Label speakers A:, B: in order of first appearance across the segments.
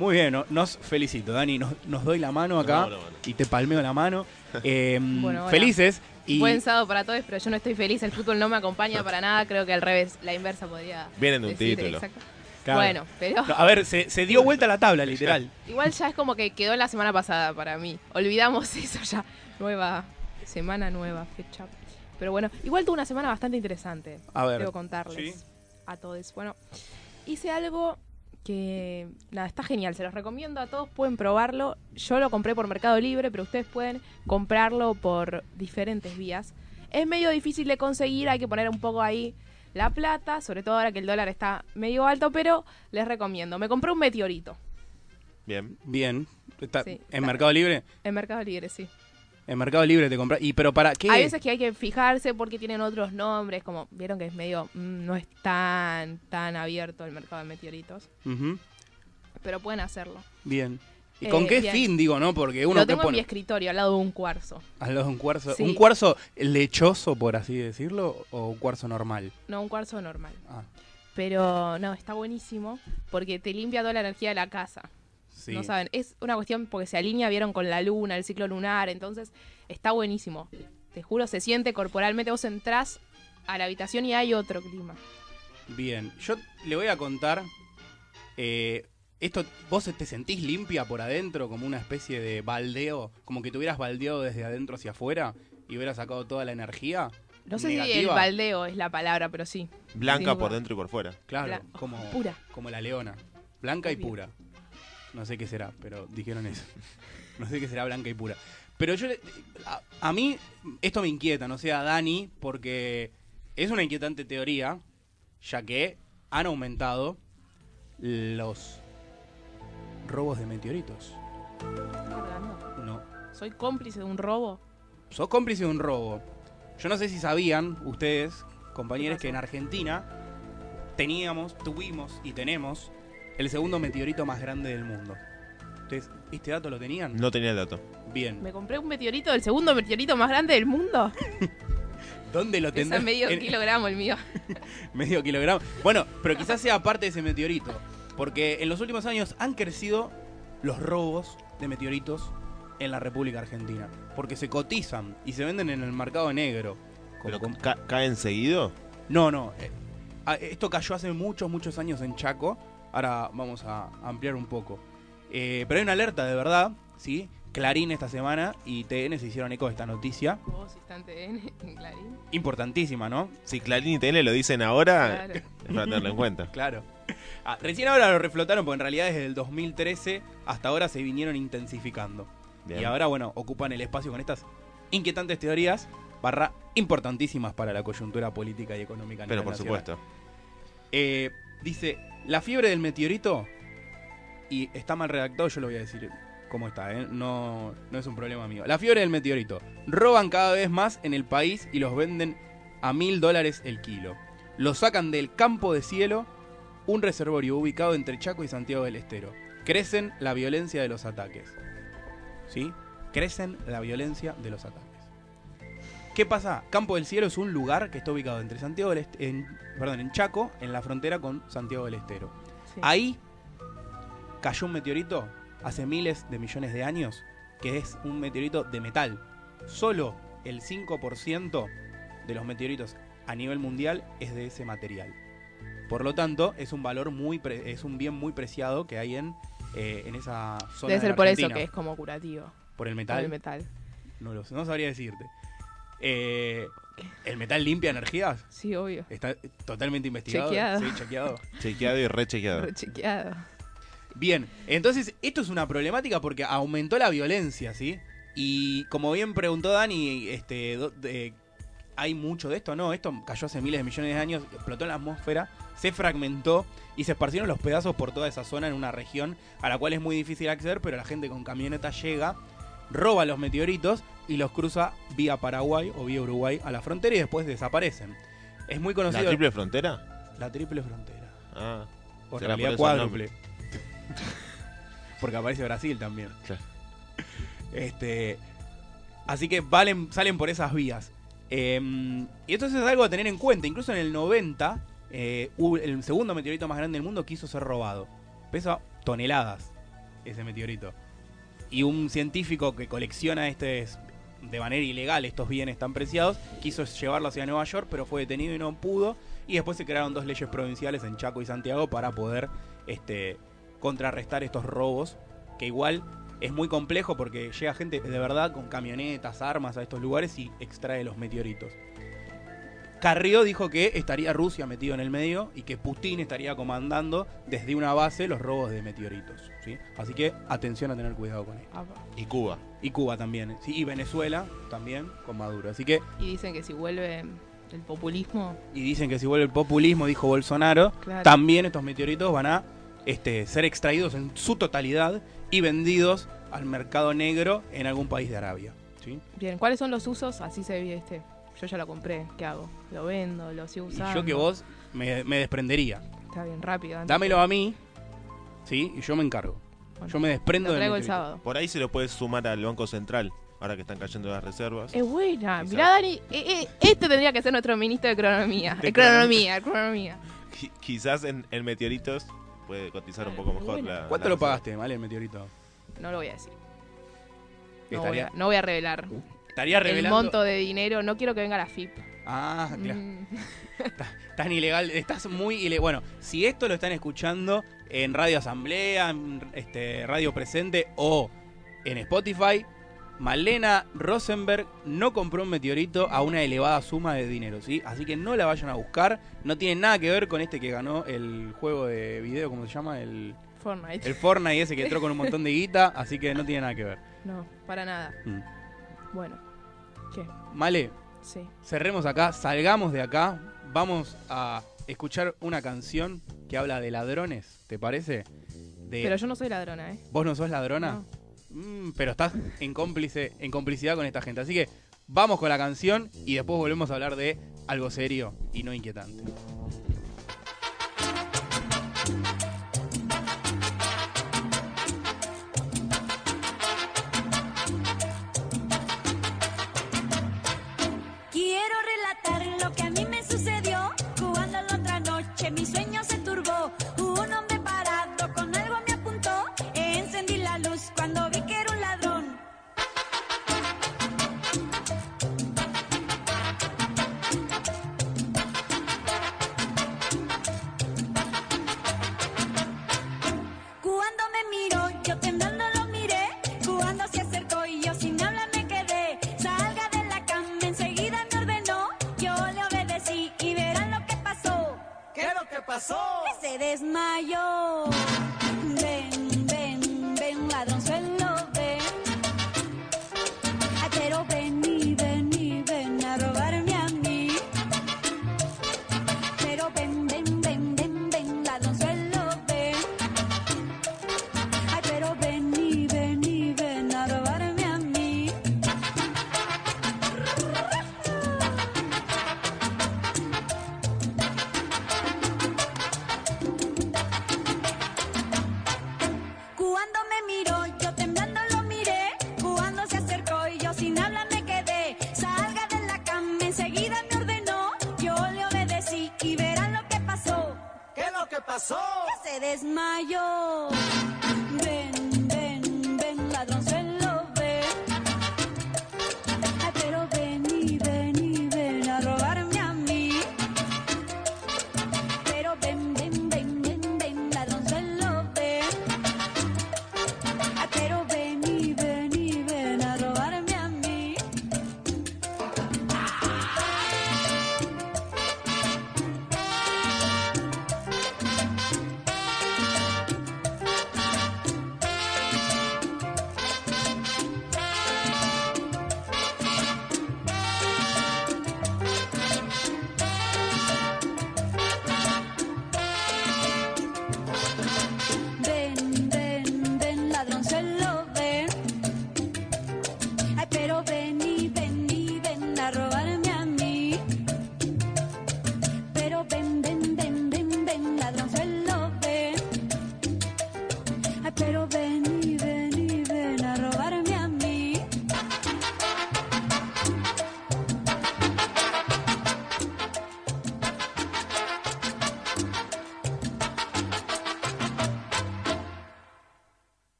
A: Muy bien, no- nos felicito, Dani. Nos, nos doy la mano acá
B: No, no, no.
A: y te palmeo la mano. Eh,
C: Bueno,
A: felices. Y
C: Buen sábado para todos, pero yo no estoy feliz. El fútbol no me acompaña para nada. Creo que al revés, la inversa podría.
B: Vienen de un título.
C: exacto.
A: Claro.
C: Bueno, pero
A: No, a ver, se, se dio vuelta la tabla, literal.
C: igual ya es como que quedó la semana pasada para mí. Olvidamos eso ya. Nueva semana, nueva fecha. Pero bueno, igual tuve una semana bastante interesante.
A: A ver.
C: Debo contarles
A: ¿sí?
C: a todos. Bueno, hice algo que, nada, está genial. Se los recomiendo a todos. Pueden probarlo. Yo lo compré por Mercado Libre, pero ustedes pueden comprarlo por diferentes vías. Es medio difícil de conseguir. Hay que poner un poco ahí la plata, sobre todo ahora que el dólar está medio alto, pero les recomiendo. Me compré un meteorito
B: Bien.
A: Bien. Está-
C: Sí,
A: ¿En
C: está-
A: Mercado Libre?
C: en Mercado Libre, sí.
A: En Mercado Libre te compras. ¿Y pero para qué?
C: Hay veces que hay que fijarse porque tienen otros nombres, como vieron que es medio, mm, no es tan, tan abierto el mercado de meteoritos, pero pueden hacerlo.
A: Bien. ¿Y
C: Eh,
A: con qué
C: bien.
A: fin, digo, no? Porque uno
C: Lo tengo en
A: pone
C: mi escritorio, al lado de un cuarzo.
A: al lado de un cuarzo.
C: Sí.
A: ¿Un cuarzo lechoso, por así decirlo, o un cuarzo normal?
C: No, un cuarzo normal.
A: Ah,
C: Pero no, está buenísimo porque te limpia toda la energía de la casa.
A: Sí.
C: No saben, es una cuestión porque se alinea, vieron, con la luna, el ciclo lunar, entonces está buenísimo. Te juro, se siente corporalmente. Vos entrás a la habitación y hay otro clima.
A: Bien. Yo le voy a contar. eh, esto, ¿Vos te sentís limpia por adentro, como una especie de baldeo? Como que te hubieras baldeado desde adentro hacia afuera y hubieras sacado toda la energía.
C: No sé si el baldeo es la palabra, pero sí.
B: Blanca por dentro y por fuera.
A: Claro,
C: Bla-
A: como,
C: pura.
A: como la leona. Blanca y pura. No sé qué será, pero dijeron eso. No sé qué será blanca y pura. Pero yo, a, a mí, esto me inquieta, no sé, a Dani, porque es una inquietante teoría, ya que han aumentado los robos de meteoritos. No.
C: ¿Soy cómplice de un robo?
A: Sos cómplice de un robo. Yo no sé si sabían ustedes, compañeros,
C: ¿Qué
A: que en? Argentina teníamos, tuvimos y tenemos el segundo meteorito más grande del mundo. ¿Ustedes este dato lo tenían?
B: No tenía el dato.
A: Bien.
C: ¿Me compré un meteorito, el segundo meteorito más grande del mundo?
A: ¿Dónde lo
C: Pesa
A: tendrán?
C: medio
A: En-
C: kilogramo el mío.
A: medio kilogramo. Bueno, pero quizás sea parte de ese meteorito. Porque en los últimos años han crecido los robos de meteoritos en la República Argentina. Porque se cotizan y se venden en el mercado negro. Como
B: ¿Pero ca- caen seguido?
A: No, no. eh, ah, esto cayó hace muchos, muchos años en Chaco. Ahora vamos a ampliar un poco. Eh, pero hay una alerta de verdad, ¿sí? Clarín esta semana y TN se hicieron eco de esta noticia.
C: Vos, instante N, en Clarín.
A: Importantísima, ¿no?
B: Si Clarín y TN lo dicen ahora,
C: Claro.
B: es para tenerlo en cuenta.
A: Claro. Ah, recién ahora lo reflotaron porque en realidad desde el 2013 hasta ahora se vinieron intensificando.
B: Bien.
A: Y ahora, bueno, ocupan el espacio con estas inquietantes teorías barra importantísimas para la coyuntura política y económica.
B: Pero por
A: nacional.
B: supuesto.
A: Eh, dice, la fiebre del meteorito, y está mal redactado, yo lo voy a decir cómo está, ¿eh? no, no es un problema mío. La fiebre del meteorito. Roban cada vez más en el país y los venden a mil dólares el kilo. Los sacan del campo de cielo, un reservorio ubicado entre Chaco y Santiago del Estero. Crecen la violencia de los ataques. ¿Sí? Crecen la violencia de los ataques. ¿Qué pasa? Campo del Cielo es un lugar que está ubicado entre Santiago del Est- en, perdón, en Chaco, en la frontera con Santiago del Estero.
C: Sí.
A: Ahí cayó un meteorito hace miles de millones de años, que es un meteorito de metal. Solo el 5% de los meteoritos a nivel mundial es de ese material. Por lo tanto, es un valor muy pre- es un bien muy preciado que hay en, eh, en esa zona
C: Debe
A: de
C: ser por eso que es como curativo.
A: por el
C: Por
A: metal.
C: el metal.
A: No lo no sabría decirte. Eh, ¿El metal limpia energías?
C: Sí, obvio.
A: Está totalmente investigado.
C: Chequeado.
A: Sí, chequeado.
B: Chequeado y rechequeado.
C: Rechequeado.
A: Bien, entonces esto es una problemática porque aumentó la violencia, ¿sí? Y como bien preguntó Dani, este, do- de- ¿hay mucho de esto? No, esto cayó hace miles de millones de años, explotó en la atmósfera, se fragmentó y se esparcieron los pedazos por toda esa zona en una región a la cual es muy difícil acceder, pero la gente con camioneta llega, roba los meteoritos y los cruza vía Paraguay o vía Uruguay a la frontera y después desaparecen. Es muy
B: ¿La
A: conocido
B: triple frontera?
A: la triple frontera.
B: Ah,
A: O en realidad
B: por
A: cuádruple. Porque aparece Brasil también.
B: Claro.
A: Este, así que valen, salen por esas vías. Eh, y esto es algo a tener en cuenta. Incluso en el 90, eh, el segundo meteorito más grande del mundo quiso ser robado. Pesa toneladas. ese meteorito. Y un científico que colecciona este de manera ilegal estos bienes tan preciados quiso llevarlo hacia Nueva York, pero fue detenido y no pudo. Y después se crearon dos leyes provinciales en Chaco y Santiago para poder este, contrarrestar estos robos, que igual es muy complejo porque llega gente de verdad con camionetas, armas a estos lugares y extrae los meteoritos. Carrió dijo que estaría Rusia metido en el medio y que Putin estaría comandando desde una base los robos de meteoritos. ¿sí? Así que atención a tener cuidado con esto.
C: Apa.
B: Y Cuba.
A: Y Cuba también, ¿sí? y Venezuela también con Maduro. Así que,
C: Y dicen que si vuelve el populismo,
A: y dicen que si vuelve el populismo, dijo Bolsonaro,
C: Claro.
A: también estos meteoritos van a este, ser extraídos en su totalidad y vendidos al mercado negro en algún país de Arabia. ¿sí?
C: bien, ¿cuáles son los usos? Así se ve este. Yo ya lo compré, ¿qué hago? ¿Lo vendo? ¿Lo sigo
A: Y
C: usando?
A: yo que vos me, me desprendería.
C: Está bien, rápido. antes
A: Dámelo
C: que-
A: a mí, ¿sí? Y yo me encargo.
C: Bueno,
A: Yo me desprendo
C: Lo
A: del
C: traigo el sábado.
B: Por ahí se lo puedes sumar al Banco Central, ahora que están cayendo las reservas.
C: Es buena.
B: Exacto.
C: Mirá, Dani, eh, eh, este tendría que ser nuestro ministro de Economía.
B: De
C: Economía, economía.
B: Qui- Quizás en, en meteoritos puede cotizar un
C: Ah,
B: poco mejor
C: bueno.
B: la.
A: ¿Cuánto
B: la
A: lo pagaste, vale, el meteorito?
C: No lo voy a decir. No,
A: Estaría,
C: voy, a, no voy a revelar
A: estaría
C: el
A: revelando...
C: monto de dinero. No quiero que venga la FIP.
A: Ah, claro.
C: Mm,
A: Tan ilegal, estás muy ilegal. Bueno, si esto lo están escuchando en Radio Asamblea, en este, Radio Presente o en Spotify, Malena Rosenberg no compró un meteorito a una elevada suma de dinero, ¿sí? Así que no la vayan a buscar. No tiene nada que ver con este que ganó el juego de video, ¿cómo se llama? El,
C: Fortnite.
A: el Fortnite ese que entró con un montón de guita, así que no tiene nada que ver.
C: No, para nada.
A: Mm.
C: Bueno, ¿qué?
A: Male,
C: Sí.
A: cerremos acá, salgamos de acá, vamos a escuchar una canción que habla de ladrones, ¿te parece? De,
C: Pero yo no soy ladrona, ¿eh?
A: ¿Vos no sos ladrona?
C: No.
A: Mm, pero estás en cómplice, en complicidad con esta gente. Así que vamos con la canción y después volvemos a hablar de algo serio y no inquietante.
D: Cuando vi que era un ladrón. Cuando me miró, yo temblando lo miré. Cuando se acercó y yo sin hablar me quedé. Salga de la cama, enseguida me ordenó. Yo le obedecí y verán lo que pasó.
E: ¿Qué es lo que pasó?
D: Se desmayó. Lo que pasó? Se desmayó.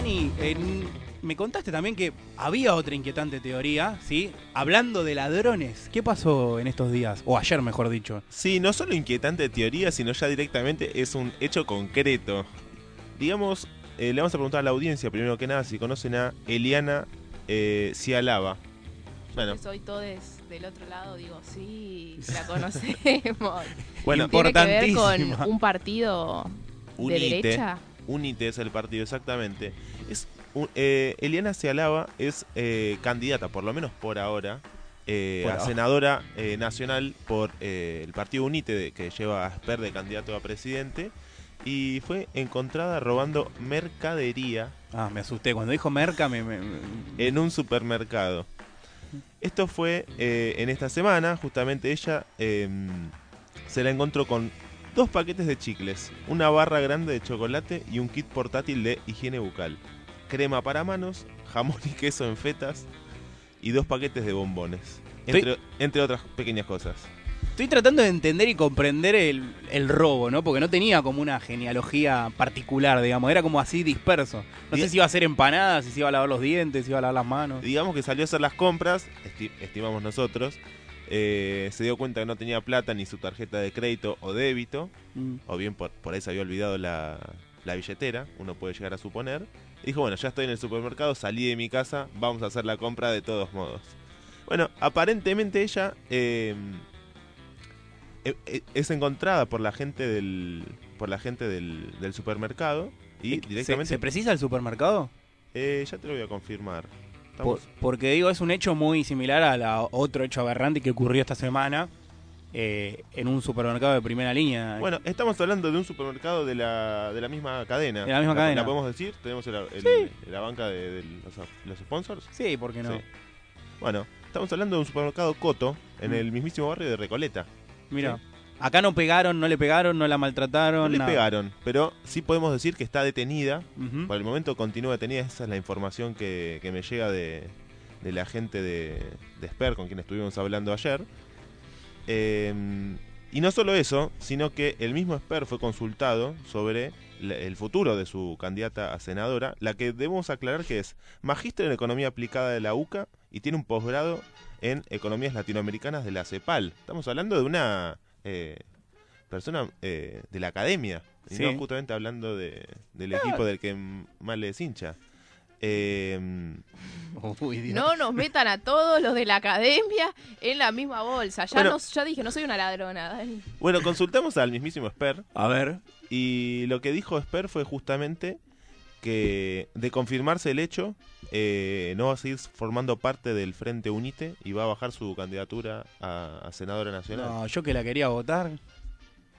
A: Dani, en- me contaste también que había otra inquietante teoría, ¿sí? Hablando de ladrones. ¿Qué pasó en estos días? O ayer, mejor dicho.
B: Sí, no solo inquietante teoría, sino ya directamente es un hecho concreto. Digamos, eh, le vamos a preguntar a la audiencia, primero que nada, si conocen a Eliana eh, Cialaba. Bueno,
C: Soy todos del otro lado, digo, sí, la conocemos.
B: bueno,
C: ¿Tiene que ver con un partido de
B: Unite.
C: derecha?
B: UNITE es el partido exactamente. Es un- eh, Eliana Cialaba es eh, candidata, por lo menos por ahora, eh,
A: Por
B: a
A: ahora.
B: senadora nacional por el partido UNITE de- que lleva a de candidato a presidente y fue encontrada robando mercadería
A: Ah, me asusté. Cuando dijo merca, me... me- me-
B: en un supermercado. Esto fue eh, en esta semana, justamente ella eh, se la encontró con dos paquetes de chicles, una barra grande de chocolate y un kit portátil de higiene bucal, crema para manos, jamón y queso en fetas y dos paquetes de bombones, entre, entre otras pequeñas cosas.
A: Estoy tratando de entender y comprender el, el robo, ¿no? Porque no tenía como una genealogía particular, digamos. Era como así disperso. No sé si iba a hacer empanadas, si se iba a lavar los dientes, si iba a lavar las manos.
B: Digamos que salió a hacer las compras, esti- estimamos nosotros, eh, se dio cuenta que no tenía plata ni su tarjeta de crédito o débito,
A: Mm.
B: o bien por, por ahí se había olvidado la, la billetera, uno puede llegar a suponer. Dijo, bueno, ya estoy en el supermercado, salí de mi casa, vamos a hacer la compra de todos modos. Bueno, aparentemente ella eh, eh, eh, es encontrada por la gente del por la gente del, del supermercado y
A: ¿Se-
B: directamente
A: ¿Se, precisa el supermercado?
B: eh, ya te lo voy a confirmar.
A: Por- porque digo, es un hecho muy similar a la otro hecho aberrante que ocurrió esta semana eh, en un supermercado de primera línea.
B: Bueno, estamos hablando de un supermercado de la, de la misma cadena.
A: De la misma cadena.
B: ¿La podemos decir? Tenemos el- el- la banca de, de los, los sponsors.
A: sí, ¿por qué no?
B: Sí. Bueno, estamos hablando de un supermercado Coto en
A: Mm.
B: el mismísimo barrio de Recoleta.
A: Mira,
B: Sí.
A: Acá no pegaron, no le pegaron, no la
B: No
A: maltrataron.
B: le
A: nada.
B: pegaron, pero sí podemos decir que está detenida. Por el momento continúa detenida. Esa es la información que, que me llega de, de la gente de, de Sper con quien estuvimos hablando ayer. Eh, y no solo eso, sino que el mismo Sper fue consultado sobre el futuro de su candidata a senadora, la que debemos aclarar que es magíster en Economía Aplicada de la UCA y tiene un posgrado en Economías Latinoamericanas de la CEPAL. Estamos hablando de una eh, persona eh, de la academia, y
A: Sí.
B: no justamente hablando de, del equipo del que más les hincha. Eh,
A: Uy.
C: No nos metan a todos los de la academia en la misma bolsa. Ya,
B: Bueno.
C: no, ya dije, no soy una ladrona, Dani.
B: bueno, consultamos al mismísimo Sper
A: A ver.
B: y lo que dijo Sper fue justamente que de confirmarse el hecho, eh, no va a seguir formando parte del Frente UNITE y va a bajar su candidatura a, a senadora nacional.
A: No, yo que la quería votar.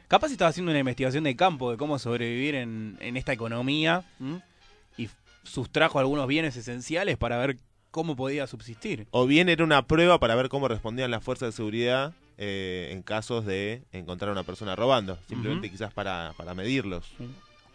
A: Capaz estaba haciendo una investigación de campo de cómo sobrevivir en, en esta economía ¿m? y sustrajo algunos bienes esenciales para ver cómo podía subsistir.
B: O bien era una prueba para ver cómo respondían las fuerzas de seguridad eh, en casos de encontrar a una persona robando. Simplemente quizás para, para medirlos.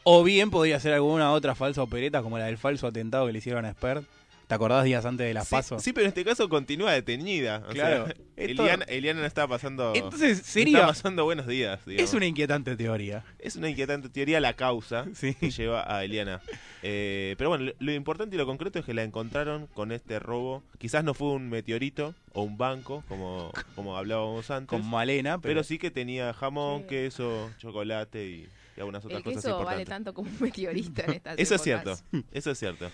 A: O bien podía ser alguna otra falsa opereta como la del falso atentado que le hicieron a Spert. ¿Te acordás días antes de las
B: Sí,
A: pasos?
B: sí, pero en este caso continúa detenida. O
A: Claro.
B: sea,
A: Esto-
B: Eliana, Eliana no está pasando.
A: Entonces sería...
B: pasando buenos días. digamos.
A: Es una inquietante teoría.
B: Es una inquietante teoría la causa
A: Sí.
B: que lleva a Eliana. Eh, pero bueno, lo, lo importante y lo concreto es que la encontraron con este robo. Quizás no fue un meteorito o un banco, como, como hablábamos antes.
A: Con Malena, pero,
B: pero sí que tenía jamón,
C: Sí.
B: queso, chocolate y, y algunas otras
C: El
B: cosas
C: queso vale tanto como un meteorista en estas
B: Eso es cierto, eso es cierto.